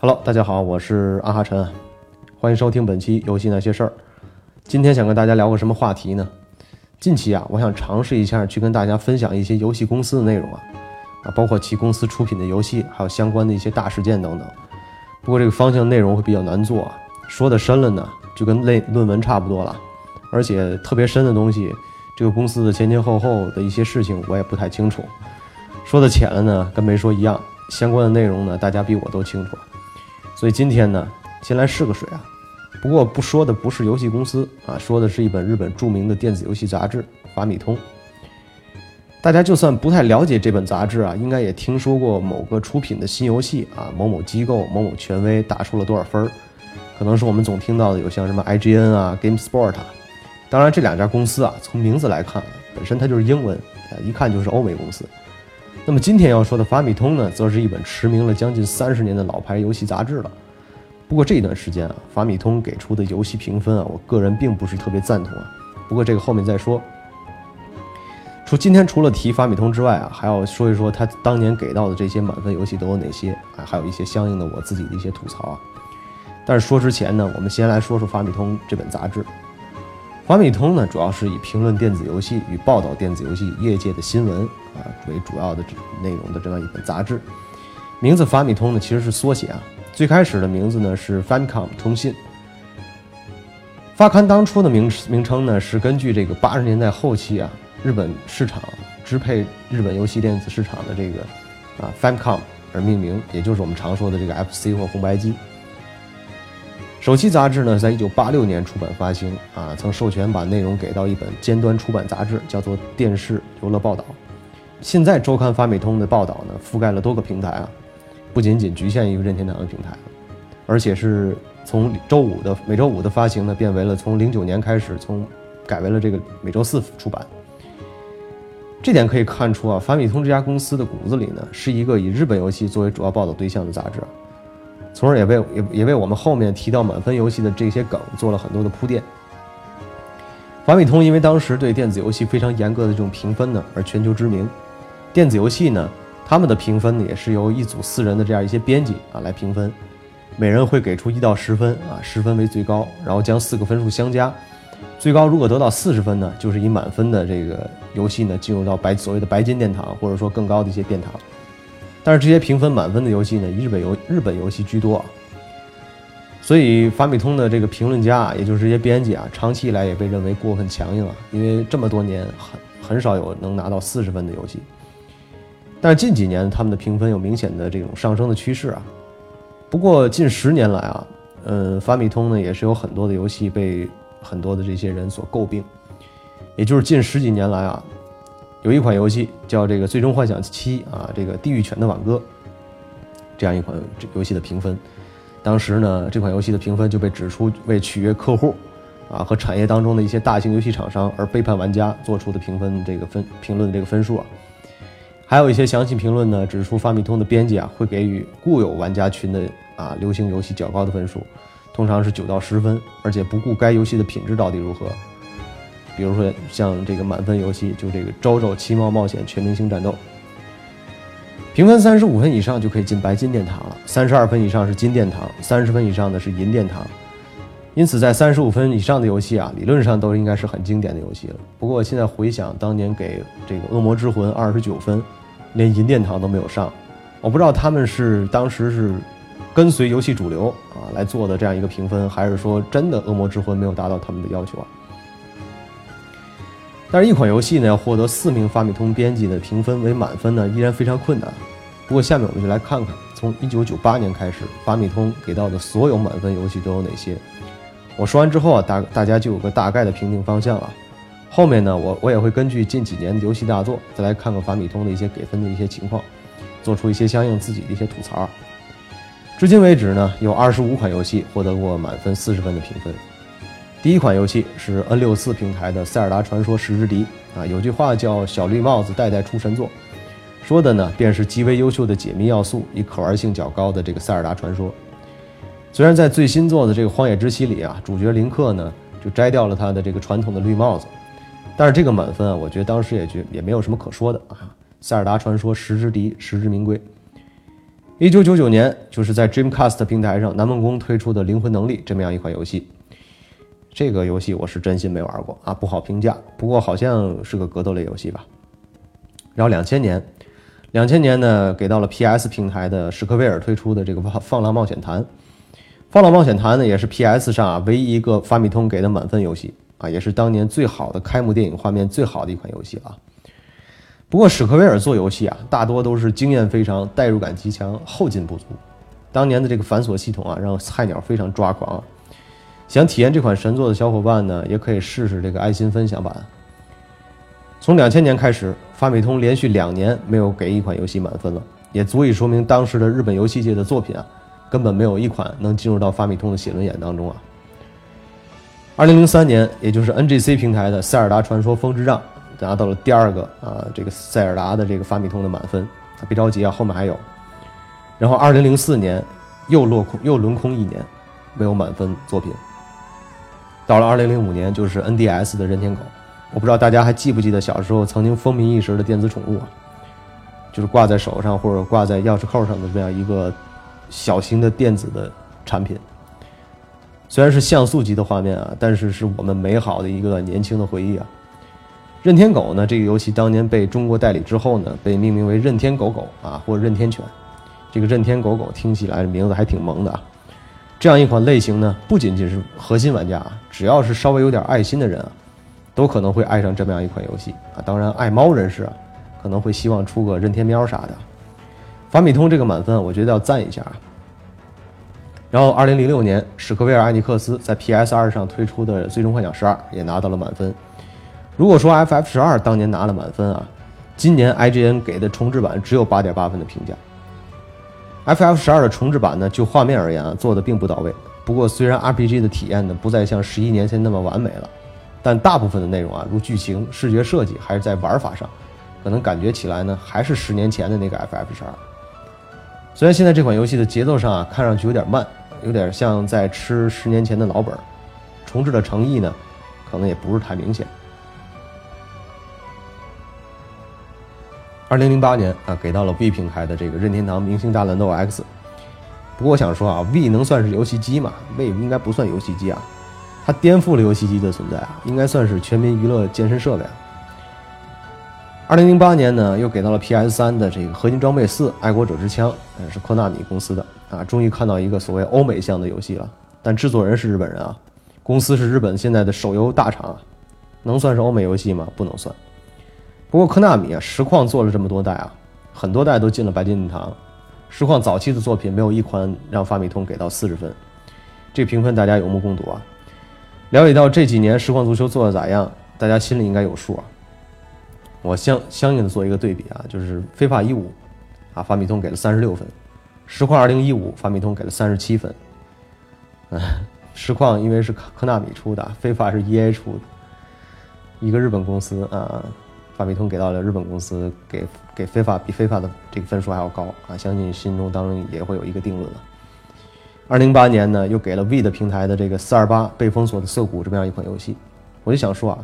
Hello，大家好，我是阿哈晨，欢迎收听本期游戏那些事儿。今天想跟大家聊个什么话题呢？近期啊，我想尝试一下去跟大家分享一些游戏公司的内容啊，啊，包括其公司出品的游戏，还有相关的一些大事件等等。不过这个方向内容会比较难做，说的深了呢，就跟类论文差不多了，而且特别深的东西，这个公司的前前后后的一些事情我也不太清楚。说的浅了呢，跟没说一样。相关的内容呢，大家比我都清楚。所以今天呢，先来试个水啊。不过不说的不是游戏公司啊，说的是一本日本著名的电子游戏杂志《法米通》。大家就算不太了解这本杂志啊，应该也听说过某个出品的新游戏啊，某某机构、某某权威打出了多少分儿。可能是我们总听到的有像什么 IGN 啊、GameSpot 啊。当然，这两家公司啊，从名字来看，本身它就是英文，一看就是欧美公司。那么今天要说的法米通呢，则是一本驰名了将近三十年的老牌游戏杂志了。不过这一段时间啊，法米通给出的游戏评分啊，我个人并不是特别赞同啊。不过这个后面再说。除今天除了提法米通之外啊，还要说一说他当年给到的这些满分游戏都有哪些啊，还有一些相应的我自己的一些吐槽啊。但是说之前呢，我们先来说说法米通这本杂志。法米通呢，主要是以评论电子游戏与报道电子游戏业界的新闻啊为主要的内容的这样一本杂志。名字法米通呢，其实是缩写啊。最开始的名字呢是 Famicom 通信。发刊当初的名名称呢是根据这个八十年代后期啊，日本市场支配日本游戏电子市场的这个啊 Famicom 而命名，也就是我们常说的这个 FC 或红白机。首期杂志呢，在一九八六年出版发行啊，曾授权把内容给到一本尖端出版杂志，叫做《电视游乐报道》。现在周刊法米通的报道呢，覆盖了多个平台啊，不仅仅局限于任天堂的平台，而且是从周五的每周五的发行呢，变为了从零九年开始，从改为了这个每周四出版。这点可以看出啊，法米通这家公司的骨子里呢，是一个以日本游戏作为主要报道对象的杂志。从而也为也也为我们后面提到满分游戏的这些梗做了很多的铺垫。法米通因为当时对电子游戏非常严格的这种评分呢，而全球知名。电子游戏呢，他们的评分呢也是由一组四人的这样一些编辑啊来评分，每人会给出一到十分啊，十分为最高，然后将四个分数相加，最高如果得到四十分呢，就是以满分的这个游戏呢进入到白所谓的白金殿堂，或者说更高的一些殿堂。但是这些评分满分的游戏呢，以日本游日本游戏居多，所以法米通的这个评论家啊，也就是这些编辑啊，长期以来也被认为过分强硬啊，因为这么多年很很少有能拿到四十分的游戏。但是近几年他们的评分有明显的这种上升的趋势啊。不过近十年来啊，嗯，法米通呢也是有很多的游戏被很多的这些人所诟病，也就是近十几年来啊。有一款游戏叫这个《最终幻想七》啊，这个《地狱犬的挽歌》这样一款游戏的评分，当时呢，这款游戏的评分就被指出为取悦客户啊和产业当中的一些大型游戏厂商而背叛玩家做出的评分这个分评论的这个分数啊，还有一些详细评论呢，指出发米通的编辑啊会给予固有玩家群的啊流行游戏较高的分数，通常是九到十分，而且不顾该游戏的品质到底如何。比如说像这个满分游戏，就这个《周周奇妙冒险全明星战斗》，评分三十五分以上就可以进白金殿堂了，三十二分以上是金殿堂，三十分以上的是银殿堂。因此，在三十五分以上的游戏啊，理论上都应该是很经典的游戏了。不过现在回想当年给这个《恶魔之魂》二十九分，连银殿堂都没有上，我不知道他们是当时是跟随游戏主流啊来做的这样一个评分，还是说真的《恶魔之魂》没有达到他们的要求啊？但是，一款游戏呢，要获得四名法米通编辑的评分为满分呢，依然非常困难。不过，下面我们就来看看，从1998年开始，法米通给到的所有满分游戏都有哪些。我说完之后啊，大大家就有个大概的评定方向了。后面呢，我我也会根据近几年的游戏大作，再来看看法米通的一些给分的一些情况，做出一些相应自己的一些吐槽。至今为止呢，有25款游戏获得过满分40分的评分。第一款游戏是 N 六四平台的《塞尔达传说：时之笛》啊，有句话叫“小绿帽子代代出神作”，说的呢便是极为优秀的解密要素与可玩性较高的这个《塞尔达传说》。虽然在最新作的这个《荒野之息》里啊，主角林克呢就摘掉了他的这个传统的绿帽子，但是这个满分啊，我觉得当时也觉也没有什么可说的啊，《塞尔达传说：时之笛》实至名归。一九九九年，就是在 Dreamcast 平台上，南梦宫推出的《灵魂能力》这么样一款游戏。这个游戏我是真心没玩过啊，不好评价。不过好像是个格斗类游戏吧。然后两千年，两千年呢，给到了 PS 平台的史克威尔推出的这个 《放浪冒险坛》。《放浪冒险坛》呢，也是 PS 上啊唯一一个发米通给的满分游戏啊，也是当年最好的开幕电影画面最好的一款游戏了。不过史克威尔做游戏啊，大多都是经验非常、代入感极强、后劲不足。当年的这个繁琐系统啊，让菜鸟非常抓狂。想体验这款神作的小伙伴呢，也可以试试这个爱心分享版。从两千年开始，发米通连续两年没有给一款游戏满分了，也足以说明当时的日本游戏界的作品啊，根本没有一款能进入到发米通的写轮眼当中啊。二零零三年，也就是 NGC 平台的《塞尔达传说：风之杖》。拿到了第二个啊，这个塞尔达的这个发米通的满分，别着急啊，后面还有。然后二零零四年又落空，又轮空一年，没有满分作品。到了二零零五年，就是 NDS 的任天狗，我不知道大家还记不记得小时候曾经风靡一时的电子宠物啊，就是挂在手上或者挂在钥匙扣上的这样一个小型的电子的产品。虽然是像素级的画面啊，但是是我们美好的一个年轻的回忆啊。任天狗呢？这个游戏当年被中国代理之后呢，被命名为任天狗狗啊，或任天犬。这个任天狗狗听起来名字还挺萌的啊。这样一款类型呢，不仅仅是核心玩家啊，只要是稍微有点爱心的人啊，都可能会爱上这么样一款游戏啊。当然，爱猫人士啊，可能会希望出个任天喵啥的。法米通这个满分，我觉得要赞一下啊。然后，二零零六年，史克威尔艾尼克斯在 PS 二上推出的《最终幻想十二》也拿到了满分。如果说 FF 十二当年拿了满分啊，今年 IGN 给的重置版只有八点八分的评价。FF 十二的重置版呢，就画面而言啊，做的并不到位。不过虽然 RPG 的体验呢不再像十一年前那么完美了，但大部分的内容啊，如剧情、视觉设计，还是在玩法上，可能感觉起来呢，还是十年前的那个 FF 十二。虽然现在这款游戏的节奏上啊，看上去有点慢，有点像在吃十年前的老本，重置的诚意呢，可能也不是太明显。二零零八年啊，给到了 V 平台的这个任天堂明星大乱斗 X。不过我想说啊，V 能算是游戏机吗？V 应该不算游戏机啊，它颠覆了游戏机的存在啊，应该算是全民娱乐健身设备啊。二零零八年呢，又给到了 PS 三的这个合金装备四：爱国者之枪，是科纳米公司的啊，终于看到一个所谓欧美向的游戏了。但制作人是日本人啊，公司是日本现在的手游大厂，能算是欧美游戏吗？不能算。不过科纳米啊，实况做了这么多代啊，很多代都进了白金殿堂。实况早期的作品没有一款让发米通给到四十分，这评分大家有目共睹啊。了解到这几年实况足球做的咋样，大家心里应该有数啊。我相相应的做一个对比啊，就是非法一五啊，发米通给了三十六分，实况二零一五发米通给了三十七分。嗯，实况因为是科纳米出的，非法是 EA 出的，一个日本公司啊。法米通给到了日本公司，给给非法比非法的这个分数还要高啊！相信心中当然也会有一个定论了。二零零八年呢，又给了 V 的平台的这个四二八被封锁的涩谷这么样一款游戏。我就想说啊，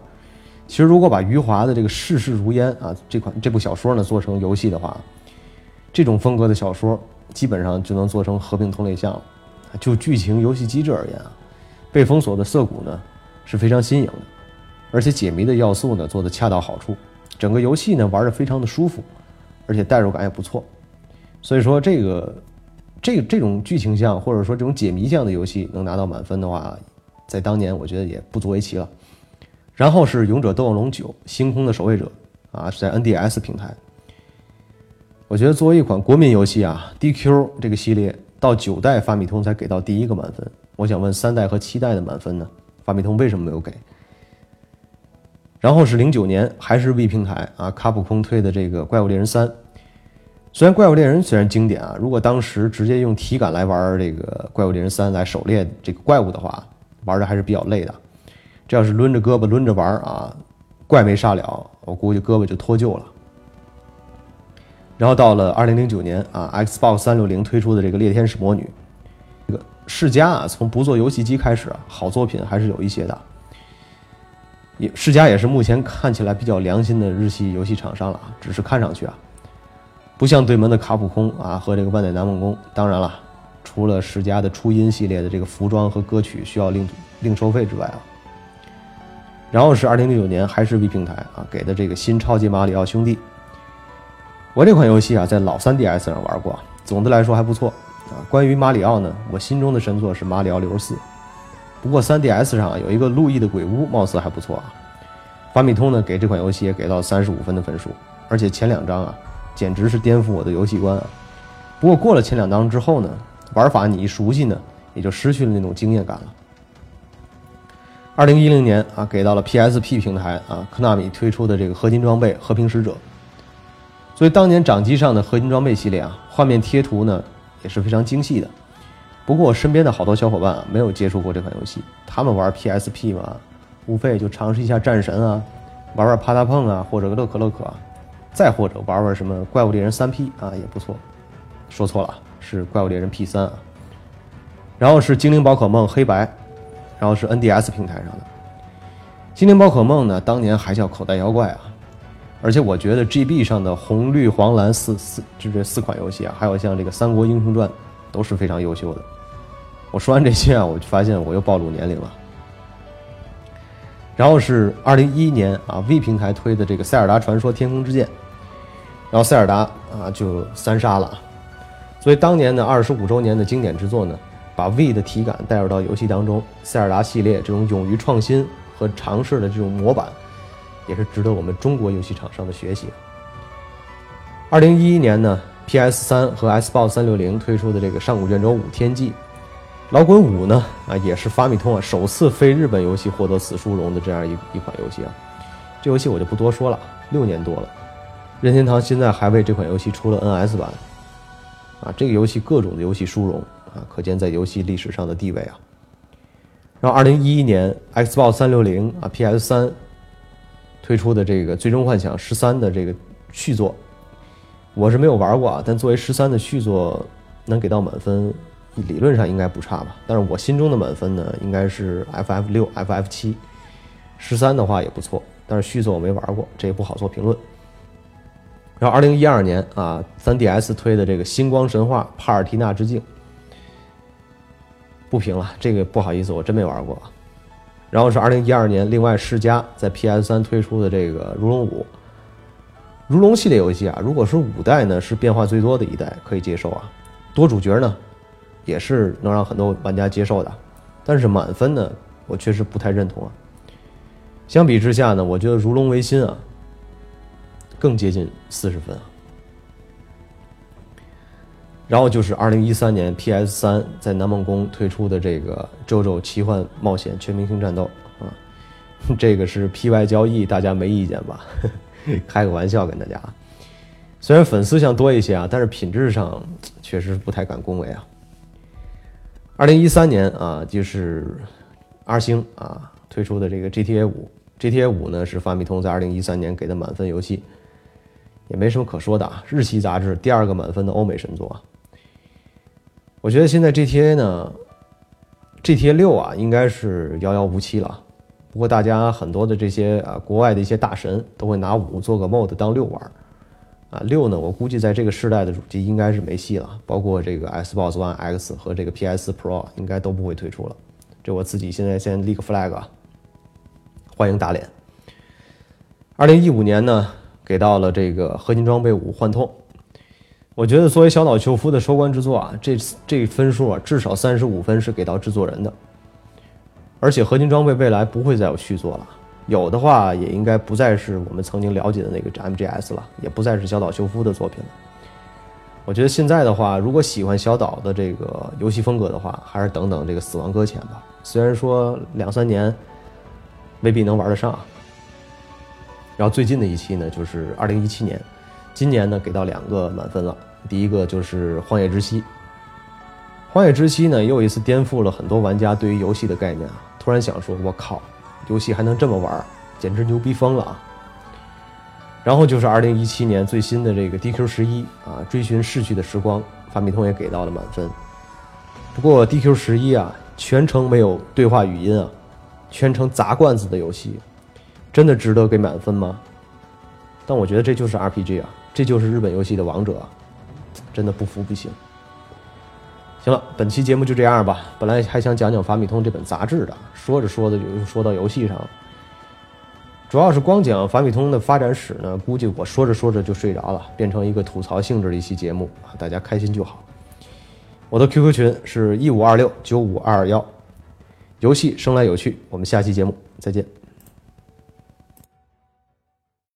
其实如果把余华的这个世事如烟啊这款这部小说呢做成游戏的话，这种风格的小说基本上就能做成合并同类项了。就剧情、游戏机制而言啊，被封锁的涩谷呢是非常新颖的，而且解谜的要素呢做的恰到好处。整个游戏呢玩的非常的舒服，而且代入感也不错，所以说这个这这种剧情向或者说这种解谜向的游戏能拿到满分的话，在当年我觉得也不足为奇了。然后是《勇者斗恶龙九：星空的守卫者》啊，是在 NDS 平台。我觉得作为一款国民游戏啊，DQ 这个系列到九代发米通才给到第一个满分。我想问三代和七代的满分呢？发米通为什么没有给？然后是零九年，还是 V 平台啊，卡普空推的这个《怪物猎人三》。虽然《怪物猎人》虽然经典啊，如果当时直接用体感来玩这个《怪物猎人三》来狩猎这个怪物的话，玩的还是比较累的。这要是抡着胳膊抡着玩啊，怪没杀了，我估计胳膊就脱臼了。然后到了二零零九年啊，Xbox 三六零推出的这个《猎天使魔女》，这个世嘉啊，从不做游戏机开始啊，好作品还是有一些的。也世嘉也是目前看起来比较良心的日系游戏厂商了啊，只是看上去啊。不像对门的卡普空啊和这个万代南梦宫。当然了，除了世嘉的初音系列的这个服装和歌曲需要另另收费之外啊。然后是二零零九年，还是 V 平台啊给的这个新超级马里奥兄弟。我这款游戏啊，在老 3DS 上玩过，总的来说还不错啊。关于马里奥呢，我心中的神作是马里奥六十四。不过 3DS 上有一个路易的鬼屋，貌似还不错啊。法米通呢给这款游戏也给到三十五分的分数，而且前两章啊，简直是颠覆我的游戏观啊。不过过了前两章之后呢，玩法你一熟悉呢，也就失去了那种惊艳感了。二零一零年啊，给到了 PSP 平台啊，科纳米推出的这个合金装备《和平使者》。所以当年掌机上的合金装备系列啊，画面贴图呢也是非常精细的。不过我身边的好多小伙伴啊，没有接触过这款游戏，他们玩 PSP 嘛，无非就尝试一下战神啊，玩玩啪嗒碰啊，或者乐可乐可，再或者玩玩什么怪物猎人三 P 啊，也不错。说错了，是怪物猎人 P 三啊。然后是精灵宝可梦黑白。然后是 NDS 平台上的《精灵宝可梦》呢，当年还叫口袋妖怪啊，而且我觉得 GB 上的红绿黄蓝四四就这四款游戏啊，还有像这个《三国英雄传》都是非常优秀的。我说完这些啊，我就发现我又暴露年龄了。然后是2011年啊，V 平台推的这个《塞尔达传说：天空之剑》，然后塞尔达啊就三杀了，所以当年的二十五周年的经典之作呢。把 V 的体感带入到游戏当中，塞尔达系列这种勇于创新和尝试的这种模板，也是值得我们中国游戏厂商的学习。二零一一年呢，PS 三和 Xbox 三六零推出的这个《上古卷轴五：天际》，老滚五呢啊，也是法米通啊首次非日本游戏获得此殊荣的这样一一款游戏啊。这游戏我就不多说了，六年多了，任天堂现在还为这款游戏出了 NS 版，啊，这个游戏各种的游戏殊荣。啊，可见在游戏历史上的地位啊。然后，二零一一年 Xbox 三六零啊，PS 三推出的这个《最终幻想十三》的这个续作，我是没有玩过啊。但作为十三的续作，能给到满分，理论上应该不差吧。但是我心中的满分呢，应该是 FF 六、FF 七。十三的话也不错，但是续作我没玩过，这也不好做评论。然后，二零一二年啊，三 DS 推的这个《星光神话：帕尔缇娜之境》。不评了，这个不好意思，我真没玩过。然后是二零一二年，另外世嘉在 PS 三推出的这个《如龙五》。如龙系列游戏啊，如果是五代呢，是变化最多的一代，可以接受啊。多主角呢，也是能让很多玩家接受的。但是满分呢，我确实不太认同啊。相比之下呢，我觉得《如龙维新》啊，更接近四十分啊。然后就是二零一三年 PS 三在南梦宫推出的这个《JOJO 奇幻冒险全明星战斗》啊，这个是 PY 交易，大家没意见吧？开个玩笑跟大家啊，虽然粉丝像多一些啊，但是品质上确实不太敢恭维啊。二零一三年啊，就是阿星啊推出的这个 GTA 五，GTA 五呢是发米通在二零一三年给的满分游戏，也没什么可说的啊。日系杂志第二个满分的欧美神作啊。我觉得现在 GTA 呢，GTA 六啊，应该是遥遥无期了。不过大家很多的这些啊，国外的一些大神都会拿五做个 mod 当六玩啊。六呢，我估计在这个时代的主机应该是没戏了，包括这个 Xbox One X 和这个 PS Pro 应该都不会推出了。这我自己现在先立个 flag，欢迎打脸。二零一五年呢，给到了这个合金装备五幻痛。我觉得作为小岛秀夫的收官之作啊，这这分数啊，至少三十五分是给到制作人的。而且合金装备未来不会再有续作了，有的话也应该不再是我们曾经了解的那个 MGS 了，也不再是小岛秀夫的作品了。我觉得现在的话，如果喜欢小岛的这个游戏风格的话，还是等等这个死亡搁浅吧。虽然说两三年未必能玩得上。然后最近的一期呢，就是二零一七年。今年呢，给到两个满分了。第一个就是《荒野之息》。《荒野之息》呢，又一次颠覆了很多玩家对于游戏的概念啊！突然想说，我靠，游戏还能这么玩，简直牛逼疯了啊！然后就是2017年最新的这个 DQ 十一啊，追寻逝去的时光，发米通也给到了满分。不过 DQ 十一啊，全程没有对话语音啊，全程砸罐子的游戏，真的值得给满分吗？但我觉得这就是 RPG 啊，这就是日本游戏的王者，真的不服不行。行了，本期节目就这样吧。本来还想讲讲法米通这本杂志的，说着说着就又说到游戏上了。主要是光讲法米通的发展史呢，估计我说着说着就睡着了，变成一个吐槽性质的一期节目啊，大家开心就好。我的 QQ 群是一五二六九五二二幺，游戏生来有趣，我们下期节目再见。